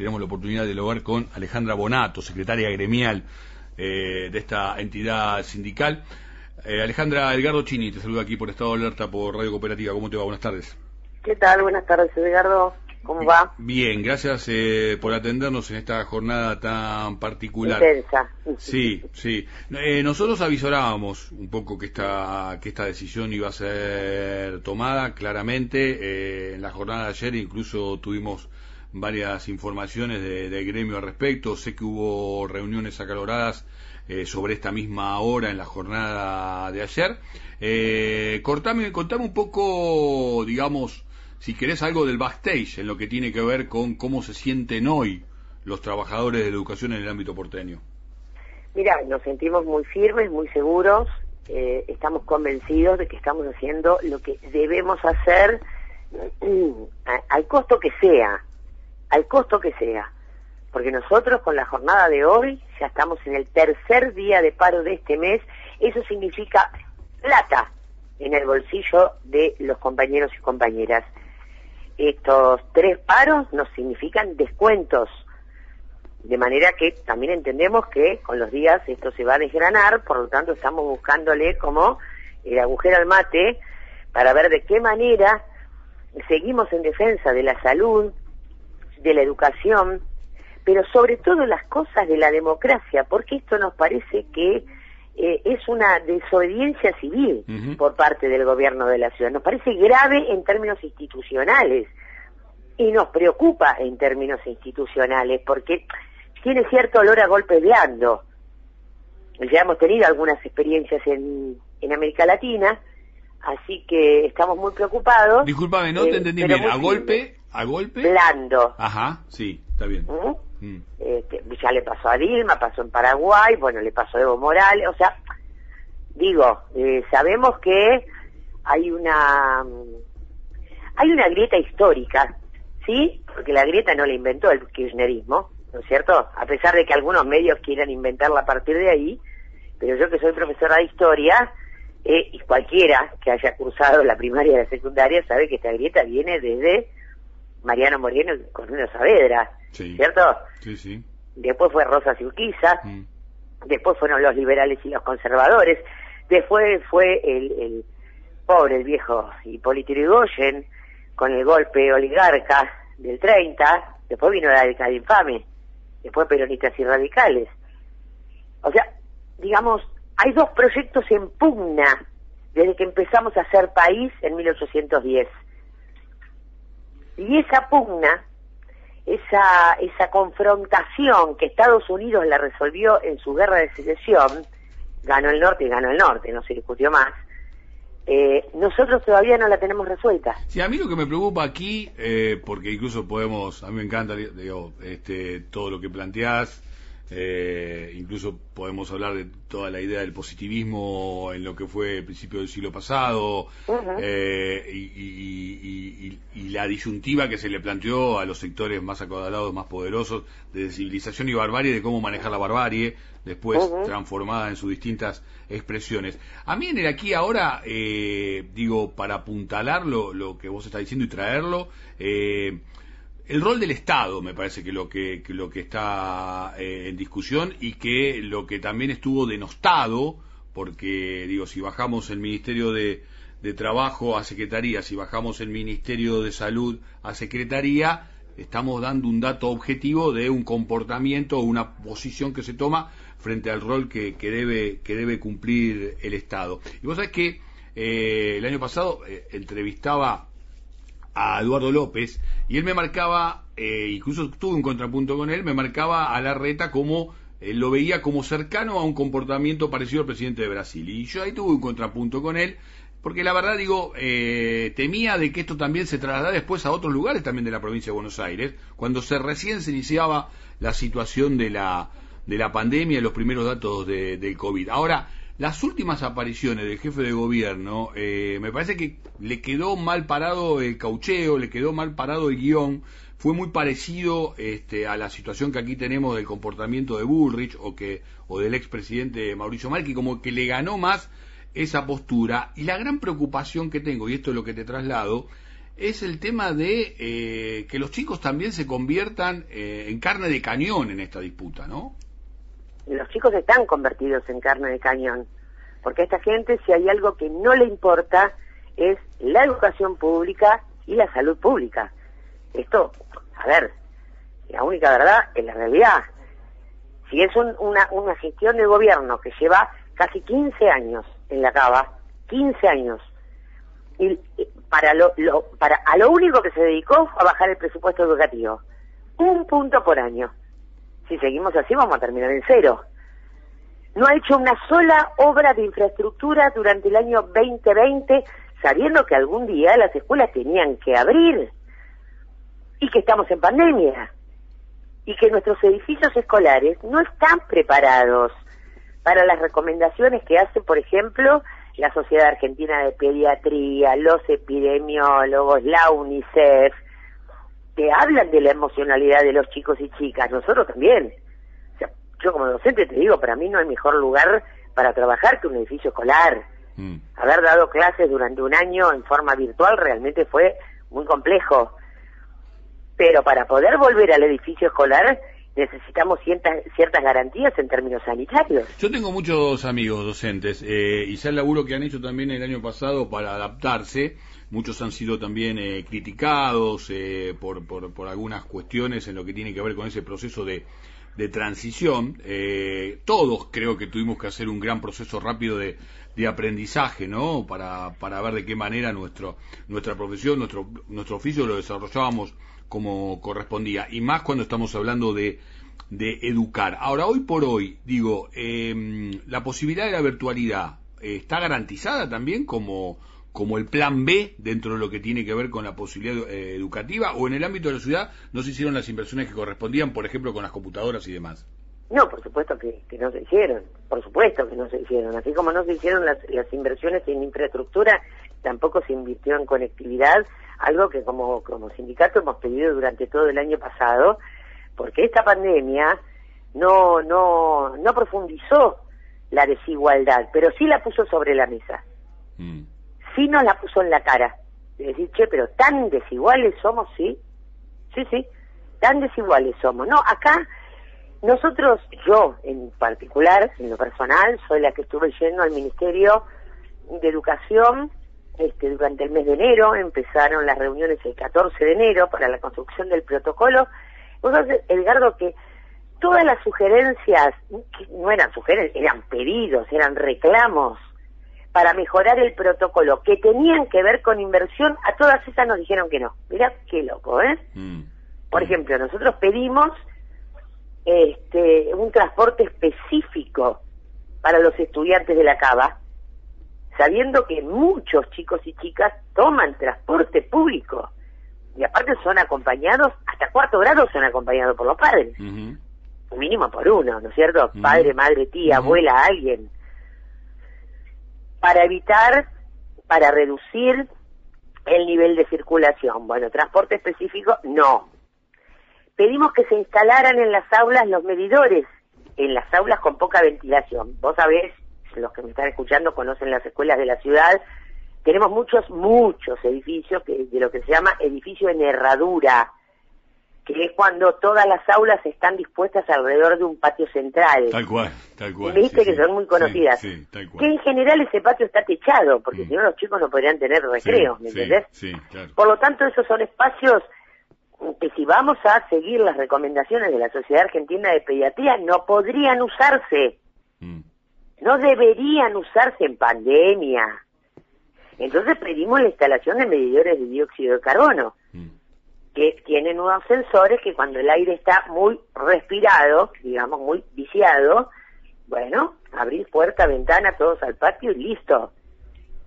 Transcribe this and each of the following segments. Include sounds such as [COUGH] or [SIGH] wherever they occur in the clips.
tenemos la oportunidad de dialogar con Alejandra Bonato, secretaria gremial de esta entidad sindical. Alejandra Edgardo Chini, te saluda aquí por Estado de Alerta por Radio Cooperativa. ¿Cómo te va? Buenas tardes. ¿Qué tal? Buenas tardes, Edgardo. ¿Cómo va? Bien, gracias eh, por atendernos en esta jornada tan particular. Intensa. Sí, sí. Eh, nosotros avisorábamos un poco que esta, que esta decisión iba a ser tomada claramente. Eh, en la jornada de ayer incluso tuvimos varias informaciones del de gremio al respecto. Sé que hubo reuniones acaloradas sobre esta misma hora en la jornada de ayer. Eh, cortame, contame un poco, digamos, si querés algo del backstage en lo que tiene que ver con cómo se sienten hoy los trabajadores de la educación en el ámbito porteño. Mira, nos sentimos muy firmes, muy seguros, eh, estamos convencidos de que estamos haciendo lo que debemos hacer [CLEARS THROAT] al costo que sea, al costo que sea. Porque nosotros con la jornada de hoy ya estamos en el tercer día de paro de este mes, eso significa plata en el bolsillo de los compañeros y compañeras estos tres paros nos significan descuentos. De manera que también entendemos que con los días esto se va a desgranar, por lo tanto estamos buscándole como el agujero al mate para ver de qué manera seguimos en defensa de la salud, de la educación, pero sobre todo las cosas de la democracia, porque esto nos parece que eh, es una desobediencia civil por parte del gobierno de la ciudad. Nos parece grave en términos institucionales y nos preocupa en términos institucionales porque tiene cierto olor a golpe blando. Ya hemos tenido algunas experiencias en, en América Latina, así que estamos muy preocupados. Disculpame, no te eh, entendí bien. ¿A golpe? ¿A golpe? Blando. Ajá, sí, está bien. Mm. Este, ya le pasó a Dilma, pasó en Paraguay, bueno, le pasó a Evo Morales, o sea, digo, eh, sabemos que hay una hay una grieta histórica, ¿sí? Porque la grieta no la inventó el kirchnerismo, ¿no es cierto? A pesar de que algunos medios quieran inventarla a partir de ahí, pero yo que soy profesora de historia, eh, y cualquiera que haya cursado la primaria y la secundaria sabe que esta grieta viene desde Mariano Moreno y Cornelio Saavedra, ¿cierto? Sí, sí. Después fue Rosa y mm. después fueron los liberales y los conservadores, después fue el, el pobre, el viejo Hipólito Yrigoyen, con el golpe oligarca del 30, después vino la década infame, después peronistas y radicales. O sea, digamos, hay dos proyectos en pugna desde que empezamos a ser país en 1810. Y esa pugna, esa, esa confrontación que Estados Unidos la resolvió en su guerra de secesión, ganó el norte y ganó el norte, no se discutió más, eh, nosotros todavía no la tenemos resuelta. Sí, a mí lo que me preocupa aquí, eh, porque incluso podemos, a mí me encanta este, todo lo que planteás, eh, incluso podemos hablar de toda la idea del positivismo en lo que fue el principio del siglo pasado eh, y, la disyuntiva que se le planteó a los sectores más acodalados, más poderosos de civilización y barbarie, de cómo manejar la barbarie, después transformada en sus distintas expresiones. A mí en el aquí ahora, eh, digo, para apuntalar lo, lo, que vos estás diciendo y traerlo, eh, el rol del Estado me parece que lo que, lo que está eh, en discusión y que lo que también estuvo denostado, porque digo, si bajamos el Ministerio de, Trabajo a Secretaría, si bajamos el Ministerio de Salud a Secretaría, estamos dando un dato objetivo de un comportamiento o una posición que se toma frente al rol que, que, debe, que debe cumplir el Estado. Y vos sabés que eh, el año pasado eh, entrevistaba a Eduardo López y él me marcaba, eh, incluso tuve un contrapunto con él, me marcaba a la reta como él lo veía como cercano a un comportamiento parecido al presidente de Brasil. Y yo ahí tuve un contrapunto con él, porque la verdad digo, eh, temía de que esto también se trasladara después a otros lugares también de la provincia de Buenos Aires, cuando se recién se iniciaba la situación de la, de la pandemia, los primeros datos de, del COVID. Ahora, las últimas apariciones del jefe de gobierno, eh, me parece que le quedó mal parado el caucheo, le quedó mal parado el guion, fue muy parecido este, a la situación que aquí tenemos del comportamiento de Bullrich o, que, o del expresidente Mauricio Macri, como que le ganó más esa postura. Y la gran preocupación que tengo, y esto es lo que te traslado, es el tema de eh, que los chicos también se conviertan eh, en carne de cañón en esta disputa, ¿no? Los chicos están convertidos en carne de cañón, porque a esta gente si hay algo que no le importa es la educación pública y la salud pública. Esto, a ver, la única verdad es la realidad. Si es una, una gestión de gobierno que lleva casi 15 años en la cava, 15 años, y, para lo, para a lo único que se dedicó fue a bajar el presupuesto educativo, un punto por año. Si seguimos así vamos a terminar en cero. No ha hecho una sola obra de infraestructura durante el año 2020, sabiendo que algún día las escuelas tenían que abrir y que estamos en pandemia y que nuestros edificios escolares no están preparados para las recomendaciones que hace, por ejemplo, la Sociedad Argentina de Pediatría, los epidemiólogos, la UNICEF, te hablan de la emocionalidad de los chicos y chicas, nosotros también. O sea, yo como docente te digo, para mí no hay mejor lugar para trabajar que un edificio escolar. Mm. Haber dado clases durante un año en forma virtual realmente fue muy complejo. Pero para poder volver al edificio escolar necesitamos ciertas, ciertas garantías en términos sanitarios. Yo tengo muchos amigos docentes eh, y sé el laburo que han hecho también el año pasado para adaptarse. Muchos han sido también eh, criticados eh, por, por, por, algunas cuestiones en lo que tiene que ver con ese proceso de, de transición. Eh, todos creo que tuvimos que hacer un gran proceso rápido de, de aprendizaje, ¿no? Para, para ver de qué manera nuestro, nuestra profesión, nuestro, nuestro oficio lo desarrollábamos como correspondía, y más cuando estamos hablando de, de educar. Ahora, hoy por hoy, digo, eh, la posibilidad de la virtualidad está garantizada también como, como el plan B dentro de lo que tiene que ver con la posibilidad eh, educativa, o en el ámbito de la ciudad no se hicieron las inversiones que correspondían, por ejemplo, con las computadoras y demás. No, por supuesto que, que, no se hicieron, por supuesto que no se hicieron. Así como no se hicieron las, las inversiones en infraestructura, tampoco se invirtió en conectividad, algo que como, como sindicato hemos pedido durante todo el año pasado, porque esta pandemia no, no, no profundizó la desigualdad, pero sí la puso sobre la mesa. Mm. Sí nos la puso en la cara. De decir, pero tan desiguales somos, sí. Sí, sí, tan desiguales somos. No, acá nosotros, yo en particular, en lo personal, soy la que estuve yendo al Ministerio de Educación este, durante el mes de enero, empezaron las reuniones el 14 de enero para la construcción del protocolo. Entonces, Edgardo, que todas las sugerencias, no eran sugerencias, eran pedidos, eran reclamos para mejorar el protocolo que tenían que ver con inversión, a todas esas nos dijeron que no. Mirá qué loco, ¿eh? Mm. Por ejemplo, nosotros pedimos este, un transporte específico para los estudiantes de la Cava, sabiendo que muchos chicos y chicas toman transporte público y aparte son acompañados, hasta cuarto grado son acompañados por los padres, mínimo por uno, ¿no es cierto? Padre, madre, tía, abuela, alguien, para evitar, para reducir el nivel de circulación. Bueno, transporte específico, no. Pedimos que se instalaran en las aulas los medidores, en las aulas con poca ventilación. Vos sabés los que me están escuchando conocen las escuelas de la ciudad, tenemos muchos, muchos edificios que, de lo que se llama edificio en herradura, que es cuando todas las aulas están dispuestas alrededor de un patio central. Tal cual, tal cual. Viste que son muy conocidas. Que en general ese patio está techado, porque mm. si no los chicos no podrían tener recreo, ¿me entendés? Por lo tanto, esos son espacios que si vamos a seguir las recomendaciones de la Sociedad Argentina de Pediatría, no podrían usarse. Mm no deberían usarse en pandemia. Entonces pedimos la instalación de medidores de dióxido de carbono. Que tienen unos sensores que cuando el aire está muy respirado, digamos muy viciado, bueno, abrir puerta, ventana, todos al patio y listo.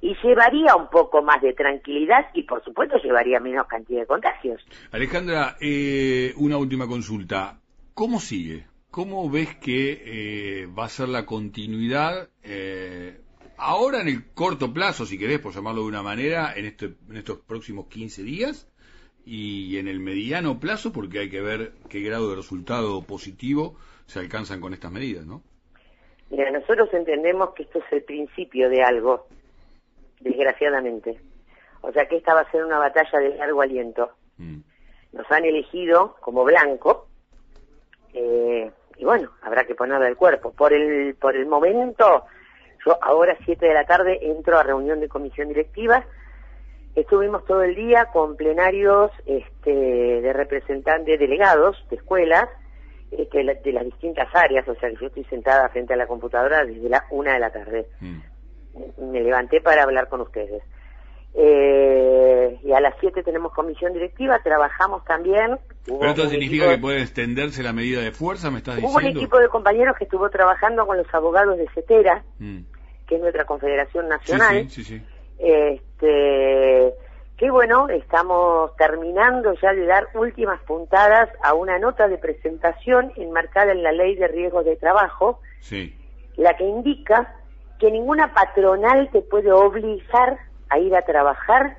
Y llevaría un poco más de tranquilidad y por supuesto llevaría menos cantidad de contagios. Alejandra, eh, una última consulta. ¿Cómo sigue? ¿Cómo ves que eh, va a ser la continuidad eh, ahora en el corto plazo, si querés, por llamarlo de una manera, en, este, en estos próximos 15 días y en el mediano plazo, porque hay que ver qué grado de resultado positivo se alcanzan con estas medidas, ¿no? Mira, nosotros entendemos que esto es el principio de algo, desgraciadamente. O sea que esta va a ser una batalla de largo aliento. Mm. Nos han elegido como blanco eh, y bueno, habrá que ponerle el cuerpo. Por el, por el momento, yo ahora 7 de la tarde entro a reunión de comisión directiva. Estuvimos todo el día con plenarios este, de representantes delegados de escuelas este, de, la- de las distintas áreas, o sea que yo estoy sentada frente a la computadora desde la una de la tarde. Mm. Me levanté para hablar con ustedes. Eh, y a las 7 tenemos comisión directiva, trabajamos también. Pero esto significa que puede extenderse la medida de fuerza, me estás Hubo un diciendo. equipo de compañeros que estuvo trabajando con los abogados de CETERA, Mm. que es nuestra confederación Sí, nacional. sí, sí, sí. Este, que bueno, estamos terminando ya de dar últimas puntadas a una nota de presentación enmarcada en la ley de riesgos de trabajo, Sí. la que indica que ninguna patronal te puede obligar a ir a trabajar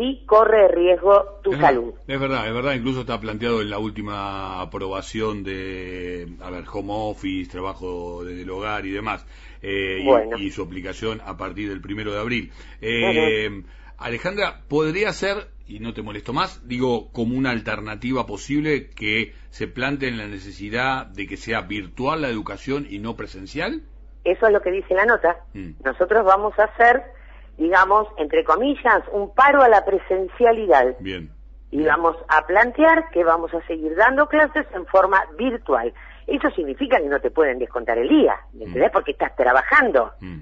si corre riesgo tu es salud. Verdad, es verdad, es verdad, incluso está planteado en la última aprobación de, a ver, home office, trabajo desde el hogar y demás, eh, y- Bueno. y, su aplicación a partir del primero de abril. Eh, Alejandra, ¿podría ser, y no te molesto más, digo, como una alternativa posible que se plantee la necesidad de que sea virtual la educación y no presencial? Eso es lo que dice la nota. Mm. Nosotros vamos a hacer, digamos, entre comillas, un paro a la presencialidad. Bien. y vamos a plantear que vamos a seguir dando clases en forma virtual. Eso significa que no te pueden descontar el día, ¿me entendés? Porque estás trabajando. Mm.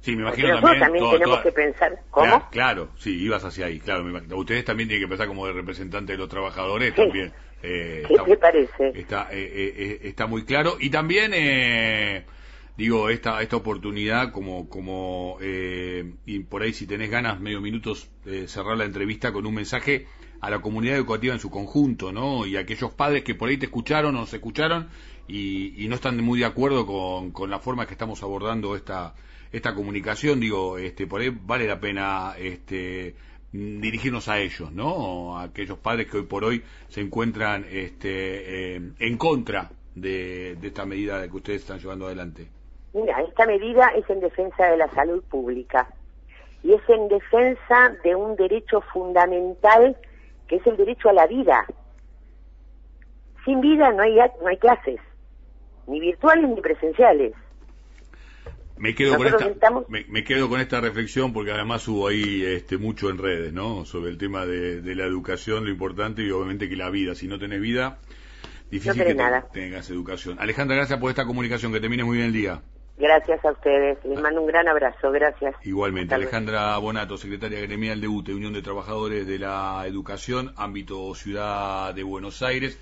Sí, me imagino nosotros también. toda- tenemos toda- que pensar, ¿cómo? Claro, claro, sí, ibas hacia ahí, claro. me imagino. Ustedes también tienen que pensar como de representante de los trabajadores Sí. también. eh, ¿Qué te parece? Está, eh, eh, está muy claro. Y también, eh, digo, esta, esta oportunidad, como, como eh, y por ahí si tenés ganas, medio minutos, eh, cerrar la entrevista con un mensaje a la comunidad educativa en su conjunto, ¿no? Y a aquellos padres que por ahí te escucharon o nos escucharon y, y no están muy de acuerdo con, con la forma que estamos abordando esta, esta comunicación, digo, este, por ahí vale la pena, este, dirigirnos a ellos, ¿no? A aquellos padres que hoy por hoy se encuentran este, eh, en contra de, de esta medida que ustedes están llevando adelante. Mira, esta medida es en defensa de la salud pública y es en defensa de un derecho fundamental que es el derecho a la vida. Sin vida no hay, no hay clases, ni virtuales ni presenciales. Me quedo con esta, estamos- me, me quedo con esta reflexión porque además hubo ahí este, mucho en redes, ¿no? Sobre el tema de, de la educación, lo importante y obviamente que la vida. Si no tenés vida, difícil tenés que te- tengas educación. Alejandra, gracias por esta comunicación. Que termine muy bien el día. Gracias a ustedes. Les mando un gran abrazo. Gracias. Igualmente. Alejandra Bonato, secretaria gremial de UTE, Unión de Trabajadores de la Educación, ámbito Ciudad de Buenos Aires.